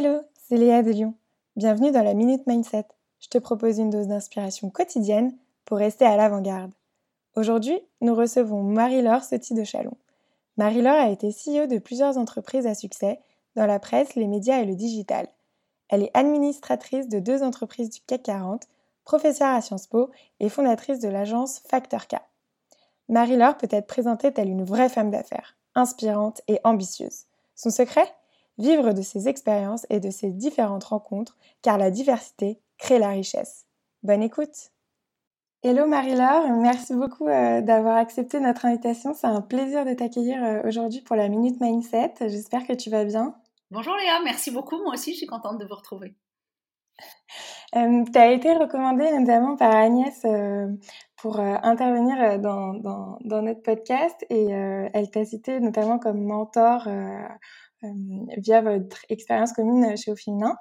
Hello, c'est Léa de Lyon. Bienvenue dans la Minute Mindset. Je te propose une dose d'inspiration quotidienne pour rester à l'avant-garde. Aujourd'hui, nous recevons Marie-Laure Sotti de Chalon. Marie-Laure a été CEO de plusieurs entreprises à succès dans la presse, les médias et le digital. Elle est administratrice de deux entreprises du CAC 40, professeure à Sciences Po et fondatrice de l'agence Factor K. Marie-Laure peut être présentée telle une vraie femme d'affaires, inspirante et ambitieuse. Son secret? Vivre de ses expériences et de ses différentes rencontres, car la diversité crée la richesse. Bonne écoute Hello Marie-Laure, merci beaucoup euh, d'avoir accepté notre invitation. C'est un plaisir de t'accueillir euh, aujourd'hui pour la Minute Mindset. J'espère que tu vas bien. Bonjour Léa, merci beaucoup. Moi aussi, je suis contente de vous retrouver. Euh, tu as été recommandée notamment par Agnès pour intervenir dans, dans, dans, notre podcast et elle t'a cité notamment comme mentor euh, via votre expérience commune chez Au Féminin.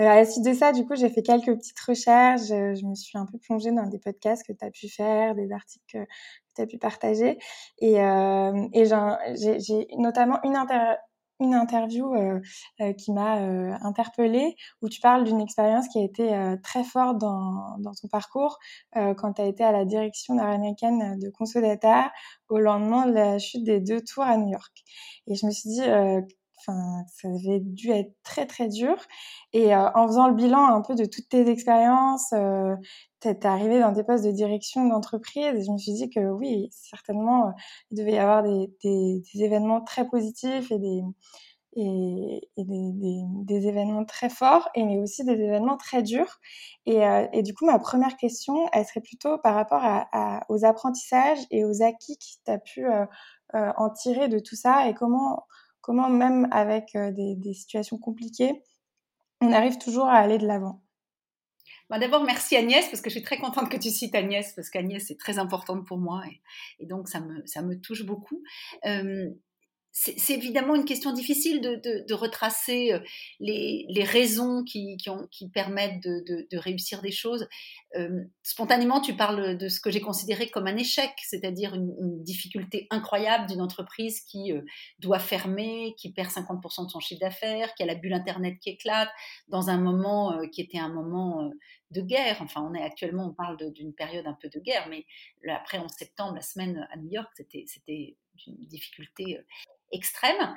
Euh, à la suite de ça, du coup, j'ai fait quelques petites recherches. Je me suis un peu plongée dans des podcasts que tu as pu faire, des articles que tu as pu partager. Et, euh, et j'ai notamment une, une interview euh, euh, qui m'a euh, interpellée où tu parles d'une expérience qui a été très forte dans, dans ton parcours quand tu as été à la direction nord-américaine de Consodata au lendemain de la chute des deux tours à New York. Et je me suis dit Ça avait dû être très très dur. Et euh, en faisant le bilan un peu de toutes tes expériences, euh, t'es arrivé dans des postes de direction d'entreprise et je me suis dit que oui, certainement, euh, il devait y avoir des, événements très positifs et des événements très forts, mais aussi des événements très durs. Et, euh, et, du coup, ma première question, elle serait plutôt par rapport aux apprentissages et aux acquis que tu as pu en tirer de tout ça, et comment comment même avec euh, des, situations compliquées, on arrive toujours à aller de l'avant. Bah, d'abord, merci Agnès, parce que je suis très contente que tu cites Agnès, parce qu'Agnès est très importante pour moi, et, donc ça me, touche beaucoup. Euh, c'est évidemment une question difficile de, retracer euh, les, raisons qui, permettent de, réussir des choses. Euh, spontanément, tu parles de ce que j'ai considéré comme un échec, c'est-à-dire une, difficulté incroyable d'une entreprise qui euh, doit fermer, qui perd 50% de son chiffre d'affaires, qui a la bulle Internet qui éclate, dans un moment qui était un moment de guerre. Enfin, on est actuellement, on parle d'une période un peu de guerre, mais après, en septembre, la semaine à New York, c'était difficulté extrême.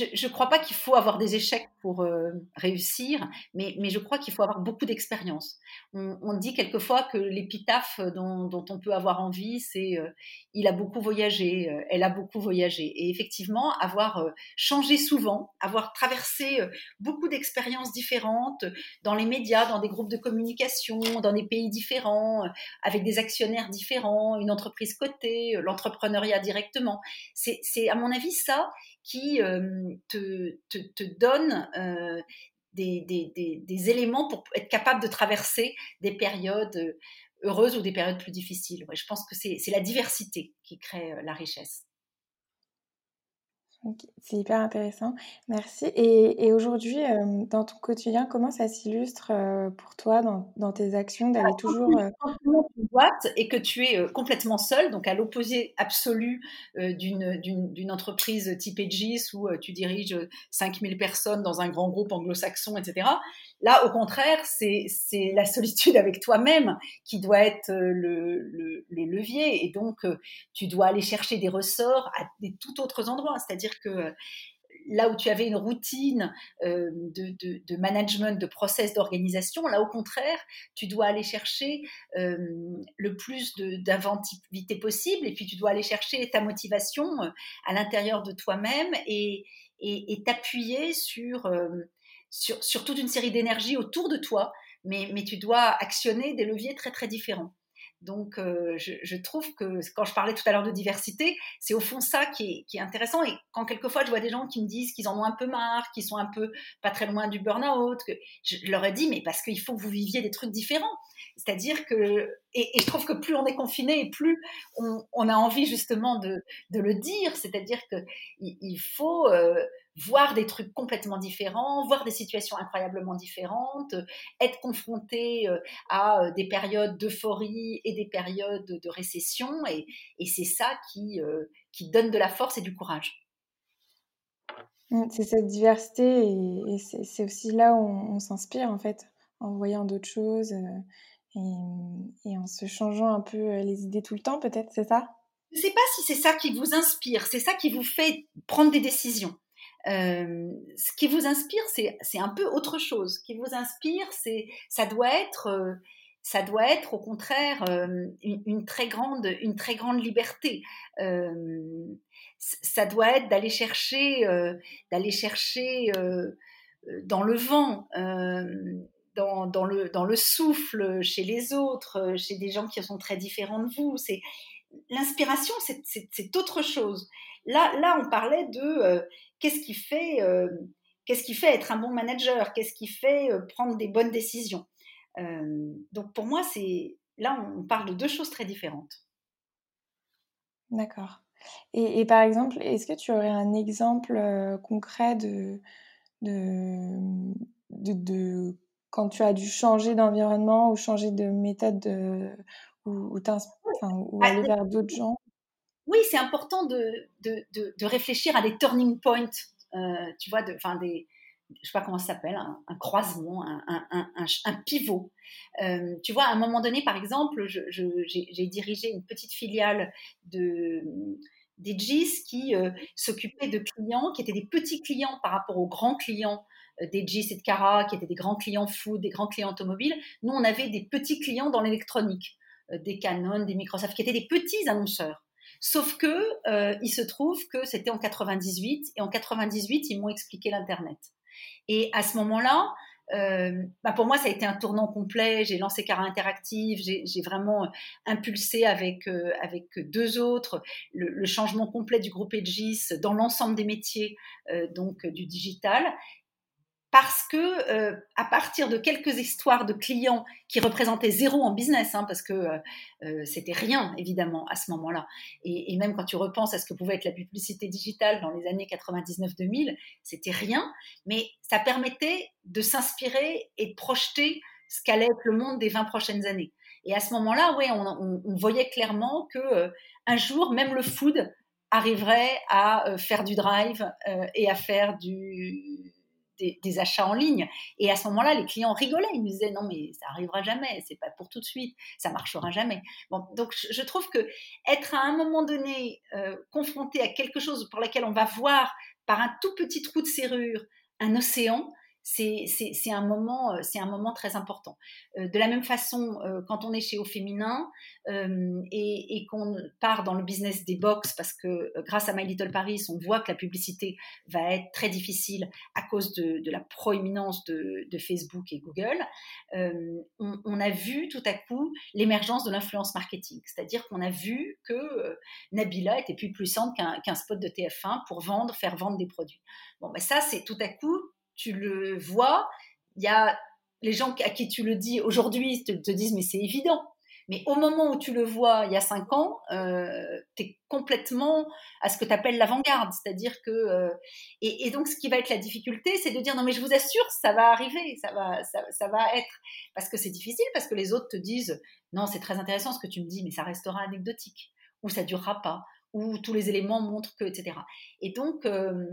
Euh, je ne crois pas qu'il faut avoir des échecs pour euh, réussir, mais, je crois qu'il faut avoir beaucoup d'expérience. On, dit quelquefois que l'épitaphe dont, dont, on peut avoir envie, c'est euh, il a beaucoup voyagé, euh, elle a beaucoup voyagé. Et effectivement, avoir changé souvent, avoir traversé beaucoup d'expériences différentes dans les médias, dans des groupes de communication, dans des pays différents, avec des actionnaires différents, une entreprise cotée, l'entrepreneuriat directement. C'est à mon avis ça qui te, te, donne des, des, des, éléments pour être capable de traverser des périodes heureuses ou des périodes plus difficiles. je pense que c'est la diversité qui crée la richesse. C'est hyper intéressant, merci. Et, et aujourd'hui, euh, dans ton quotidien, comment ça s'illustre euh, pour toi dans, dans, tes actions d'aller toujours... Euh... boîte et que tu es euh, complètement seul, donc à l'opposé absolu d'une entreprise type Aegis où tu diriges 5000 personnes dans un grand groupe anglo-saxon, etc. Là, au contraire, c'est la solitude avec toi-même qui doit être le, le, le, levier. Et donc, tu dois aller chercher des ressorts à des tout autres endroits. C'est-à-dire que euh, là où tu avais une routine euh, de, management, de process d'organisation, là au contraire, tu dois aller chercher euh, le plus d'inventivité possible et puis tu dois aller chercher ta motivation à l'intérieur de toi-même et t'appuyer sur, sur, toute une série d'énergies autour de toi, mais, mais tu dois actionner des leviers très très différents. Donc, euh, je, trouve que quand je parlais tout à l'heure de diversité, c'est au fond ça qui est, intéressant. Et quand quelquefois je vois des gens qui me disent qu'ils en ont un peu marre, qu'ils sont un peu pas très loin du burn-out, que je leur ai dit, mais parce qu'il faut que vous viviez des trucs différents. C'est-à-dire que, et, je trouve que plus on est confiné et plus on, a envie justement de, le dire, c'est-à-dire qu'il il faut euh, voir des trucs complètement différents, voir des situations incroyablement différentes, être confronté euh, à euh, des périodes d'euphorie et des périodes de récession, et, c'est ça qui, qui donne de la force et du courage. C'est cette diversité et, c'est aussi là où on, s'inspire en fait, en voyant d'autres choses et, et, en se changeant un peu les idées tout le temps, peut-être, c'est ça? Je ne sais pas si c'est ça qui vous inspire, c'est ça qui vous fait prendre des décisions. Ce qui vous inspire, c'est un peu autre chose. Ce qui vous inspire, c'est ça doit être ça doit être au contraire une, très grande, une très grande liberté. ça doit être d'aller chercher, d'aller chercher dans le vent, dans, dans, le, dans le souffle, chez les autres, chez des gens qui sont très différents de vous. C'est l'inspiration, c'est autre chose. Là, là, on parlait de qu'est-ce qui fait, qu'est-ce qui fait être un bon manager, qu'est-ce qui fait prendre des bonnes décisions? Euh, donc pour moi, c'est là, on parle de deux choses très différentes. D'accord. Et, par exemple, est-ce que tu aurais un exemple euh, concret de, de, de, quand tu as dû changer d'environnement ou changer de méthode de, ou, ou, bah, aller vers d'autres gens? Oui, c'est important de, réfléchir à des turning points, euh, tu vois, de, des, je sais pas comment ça s'appelle, un, croisement, un, pivot. Euh, tu vois, à un moment donné, par exemple, j'ai dirigé une petite filiale de qui euh, s'occupait de clients qui étaient des petits clients par rapport aux grands clients euh, et de Cara, qui étaient des grands clients food, des grands clients automobiles. Nous, on avait des petits clients dans l'électronique, des Canon, des Microsoft, qui étaient des petits annonceurs. Sauf que il se trouve que c'était en 98 et en 98 ils m'ont expliqué l'internet. Et à ce moment-là, euh, bah pour moi, ça a été un tournant complet. J'ai lancé Cara Interactive, j'ai vraiment impulsé avec, euh, avec deux autres le, changement complet du groupe Edgis dans l'ensemble des métiers euh, donc du digital parce que euh, à partir de quelques histoires de clients qui représentaient zéro en business, hein, parce que euh, euh, c'était rien évidemment à ce moment-là, et, même quand tu repenses à ce que pouvait être la publicité digitale dans les années 99-2000, c'était rien, mais ça permettait de s'inspirer et de projeter ce qu'allait être le monde des 20 prochaines années. Et à ce moment-là, ouais, on, on, voyait clairement que un jour, même le food arriverait à faire du drive et à faire du des, achats en ligne. Et à ce moment-là, les clients rigolaient. Ils nous disaient non, mais ça arrivera jamais, c'est pas pour tout de suite, ça marchera jamais. Donc je trouve que être à un moment donné euh, confronté à quelque chose pour lequel on va voir par un tout petit trou de serrure un océan, c'est un, moment, euh, un moment très important. Euh, de la même façon, euh, quand on est chez Au Féminin et, qu'on part dans le business des box, parce que grâce à My Little Paris, on voit que la publicité va être très difficile à cause de, la proéminence de, Facebook et Google, on, a vu tout à coup l'émergence de l'influence marketing. C'est-à-dire qu'on a vu que Nabila était plus puissante qu'un spot de TF1 pour vendre, faire vendre des produits. Bon, ben ça, c'est tout à coup tu le vois, il y a les gens à qui tu le dis aujourd'hui te, te disent mais c'est évident. Mais au moment où tu le vois il y a cinq ans, euh, tu es complètement à ce que tu appelles l'avant-garde. C'est-à-dire que. Euh, et, donc, ce qui va être la difficulté, c'est de dire non, mais je vous assure, ça va arriver, ça va, ça, va être. Parce que c'est difficile, parce que les autres te disent non, c'est très intéressant ce que tu me dis, mais ça restera anecdotique, ou ça durera pas, ou tous les éléments montrent que, etc. Et donc. Euh,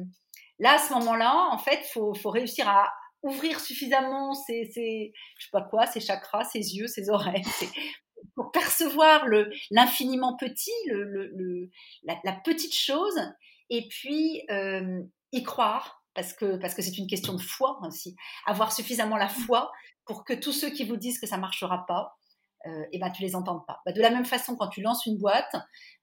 Là, à ce moment-là, en fait, faut, faut réussir à ouvrir suffisamment ses, chakras, ses yeux, ses oreilles, pour percevoir l'infiniment petit, la, petite chose, et puis euh, y croire, parce que parce que c'est une question de foi aussi, avoir suffisamment la foi pour que tous ceux qui vous disent que ça marchera pas, euh, et ben tu les entends pas. Bah, de la même façon, quand tu lances une boîte,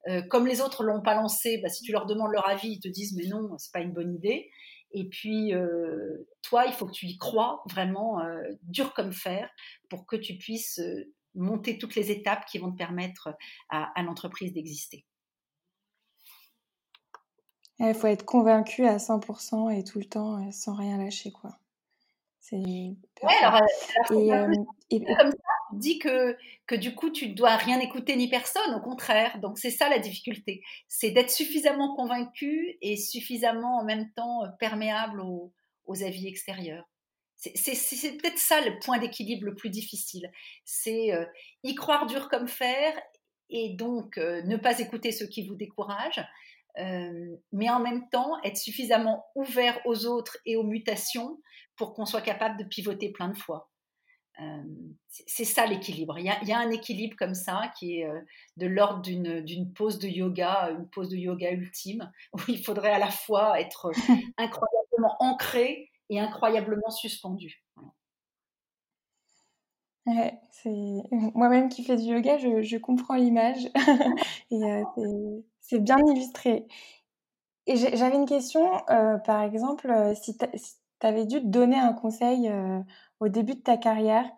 euh, comme les autres l'ont pas lancée, bah, si tu leur demandes leur avis, ils te disent mais non, c'est pas une bonne idée. Et puis euh, toi, il faut que tu y crois vraiment dur comme fer pour que tu puisses monter toutes les étapes qui vont te permettre à, à l'entreprise d'exister. Il faut être convaincu à 100% et tout le temps sans rien lâcher quoi. C'est ouais, alors, et, comme ça, dit que, que du coup, tu ne dois rien écouter ni personne, au contraire. Donc, c'est ça la difficulté. C'est d'être suffisamment convaincu et suffisamment en même temps euh, perméable aux, avis extérieurs. C'est peut-être ça le point d'équilibre le plus difficile. C'est euh, y croire dur comme fer et donc euh, ne pas écouter ceux qui vous découragent, mais en même temps être suffisamment ouvert aux autres et aux mutations pour qu'on soit capable de pivoter plein de fois. C'est ça l'équilibre. Il, il, y a un équilibre comme ça qui est de l'ordre d'une pause de yoga, une pause de yoga ultime, où il faudrait à la fois être incroyablement ancré et incroyablement suspendu. Ouais, c'est moi-même qui fais du yoga, je, je comprends l'image et euh, c'est bien illustré. Et j'avais une question, euh, par exemple, si tu avais dû te donner un conseil au début de ta carrière,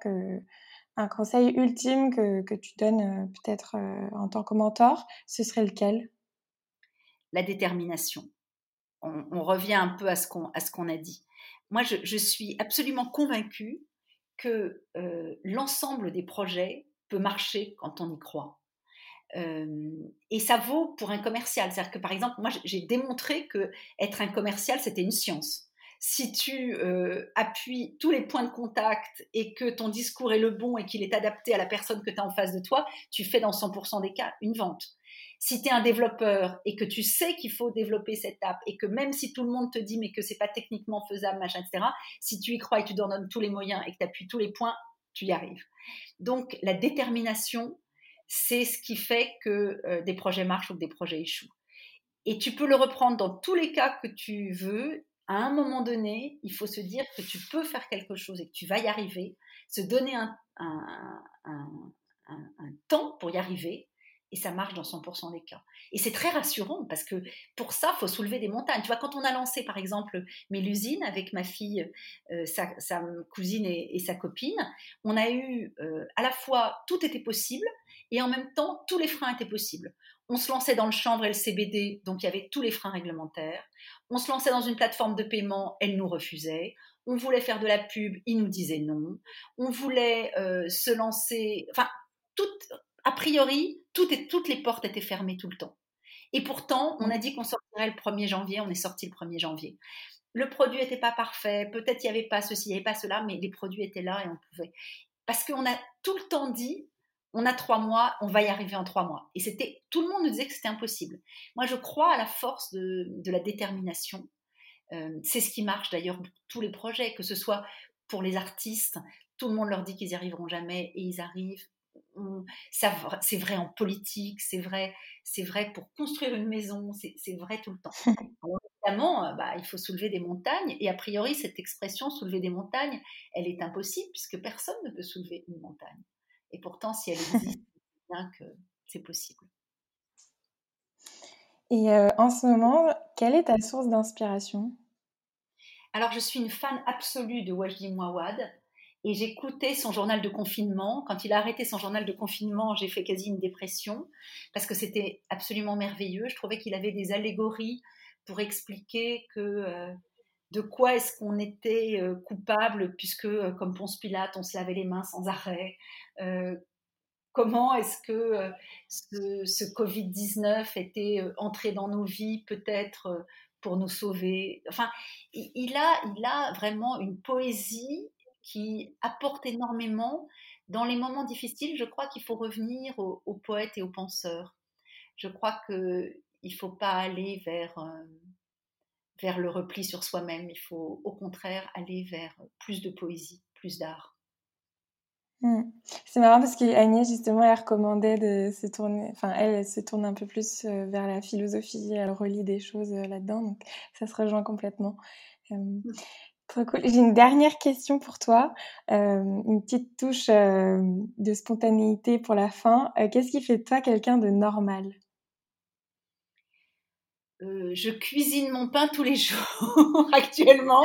un conseil ultime que, tu donnes peut-être en tant que mentor, ce serait lequel? La détermination. On, revient un peu à ce qu'on a dit. Moi, je, suis absolument convaincue que euh, l'ensemble des projets peut marcher quand on y croit. Euh, et ça vaut pour un commercial. C'est-à-dire que, par exemple, moi, j'ai démontré que être un commercial, c'était une science. Si tu euh, appuies tous les points de contact et que ton discours est le bon et qu'il est adapté à la personne que tu as en face de toi, tu fais dans 100% des cas une vente. Si tu es un développeur et que tu sais qu'il faut développer cette app et que même si tout le monde te dit mais que c'est pas techniquement faisable, machin, etc., si tu y crois et tu donnes tous les moyens et que tu appuies tous les points, tu y arrives. Donc la détermination, c'est ce qui fait que euh, des projets marchent ou que des projets échouent. Et tu peux le reprendre dans tous les cas que tu veux. À un moment donné, il faut se dire que tu peux faire quelque chose et que tu vas y arriver, se donner un, un, un temps pour y arriver et ça marche dans 100% des cas. Et c'est très rassurant parce que pour ça, il faut soulever des montagnes. Tu vois, quand on a lancé par exemple Mélusine avec ma fille, euh, sa, cousine et, sa copine, on a eu euh, à la fois tout était possible et en même temps tous les freins étaient possibles. On se lançait dans le chanvre et le CBD, donc il y avait tous les freins réglementaires. On se lançait dans une plateforme de paiement, elle nous refusait. On voulait faire de la pub, il nous disait non. On voulait euh, se lancer, enfin, a priori, toutes les portes étaient fermées tout le temps. Et pourtant, on a dit qu'on sortirait le 1er janvier, on est sorti le 1er janvier. Le produit n'était pas parfait, peut-être il n'y avait pas ceci, il n'y avait pas cela, mais les produits étaient là et on pouvait. Parce qu'on a tout le temps dit, on a trois mois, on va y arriver en trois mois. Et c'était, tout le monde nous disait que c'était impossible. Moi, je crois à la force de, la détermination. Euh, c'est ce qui marche d'ailleurs pour tous les projets, que ce soit pour les artistes, tout le monde leur dit qu'ils n'y arriveront jamais et ils arrivent c'est vrai en politique, c'est vrai, c'est vrai pour construire une maison, c'est vrai tout le temps. évidemment, euh, bah, il faut soulever des montagnes, et a priori, cette expression soulever des montagnes, elle est impossible puisque personne ne peut soulever une montagne. Et pourtant, si elle existe, bien que c'est possible. Et euh, en ce moment, quelle est ta source d'inspiration? Alors, je suis une fan absolue de Wajdi Mouawad et j'écoutais son journal de confinement. Quand il a arrêté son journal de confinement, j'ai fait quasi une dépression parce que c'était absolument merveilleux. Je trouvais qu'il avait des allégories pour expliquer que euh, de quoi est-ce qu'on était euh, coupable puisque, euh, comme Ponce Pilate, on se lavait les mains sans arrêt. comment est-ce que ce, ce Covid-19 était entré dans nos vies peut-être pour nous sauver? Enfin, il a, il a vraiment une poésie qui apporte énormément. Dans les moments difficiles, je crois qu'il faut revenir aux, poètes et aux penseurs. Je crois qu'il ne faut pas aller vers, euh, vers le repli sur soi-même. Il faut au contraire aller vers plus de poésie, plus d'art. Mmh. C'est marrant parce qu'Agnès, justement, elle recommandait de se tourner, enfin, elle, se tourne un peu plus euh, vers la philosophie, elle relit des choses euh, là-dedans, donc ça se rejoint complètement. Mmh. J'ai une dernière question pour toi, euh, une petite touche euh, de spontanéité pour la fin. Qu'est-ce qui fait de toi quelqu'un de normal? Je cuisine mon pain tous les jours actuellement.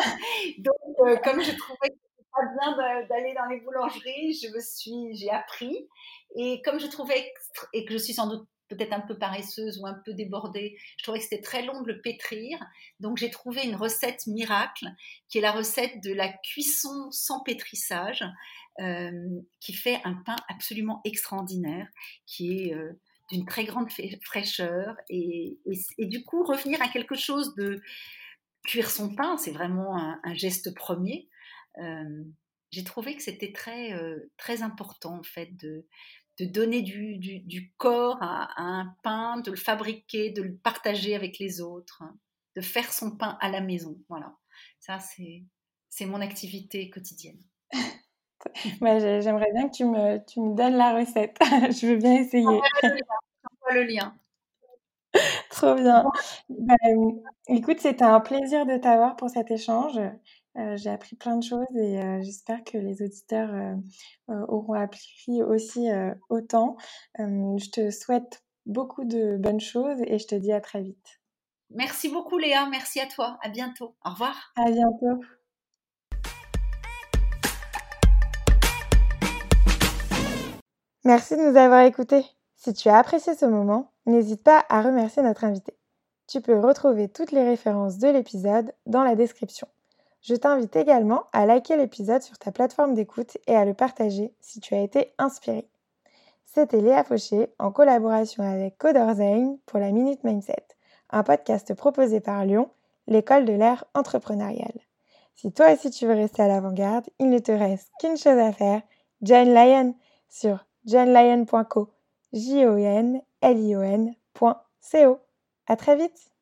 Donc, comme je trouvais que c'était pas bien d'aller dans les boulangeries, je me suis, j'ai appris. Et comme je trouvais et que je suis sans doute peut-être un peu paresseuse ou un peu débordée. Je trouvais que c'était très long de le pétrir. Donc j'ai trouvé une recette miracle qui est la recette de la cuisson sans pétrissage, euh, qui fait un pain absolument extraordinaire, qui est euh, d'une très grande fraîcheur. Et, du coup, revenir à quelque chose de cuire son pain, c'est vraiment un, geste premier. J'ai trouvé que c'était très, très important en fait de, de donner du, corps à, un pain, de le fabriquer, de le partager avec les autres, de faire son pain à la maison. Voilà, ça c'est mon activité quotidienne. Bah, j'aimerais bien que tu me, tu me donnes la recette. Je veux bien essayer. Le lien. Trop bien. Bah, écoute, c'était un plaisir de t'avoir pour cet échange. Euh, j'ai appris plein de choses et euh, j'espère que les auditeurs euh, auront appris aussi autant. je te souhaite beaucoup de bonnes choses et je te dis à très vite. Merci beaucoup Léa, merci à toi. À bientôt. Au revoir. À bientôt. Merci de nous avoir écoutés. Si tu as apprécié ce moment, n'hésite pas à remercier notre invité. Tu peux retrouver toutes les références de l'épisode dans la description. Je t'invite également à liker l'épisode sur ta plateforme d'écoute et à le partager si tu as été inspiré. C'était Léa Fauché en collaboration avec Coderzain pour la Minute Mindset, un podcast proposé par Lyon, l'école de l'ère entrepreneuriale. Si toi aussi tu veux rester à l'avant-garde, il ne te reste qu'une chose à faire, join Lion sur johnlion.co, j o n l i o n.co. À très vite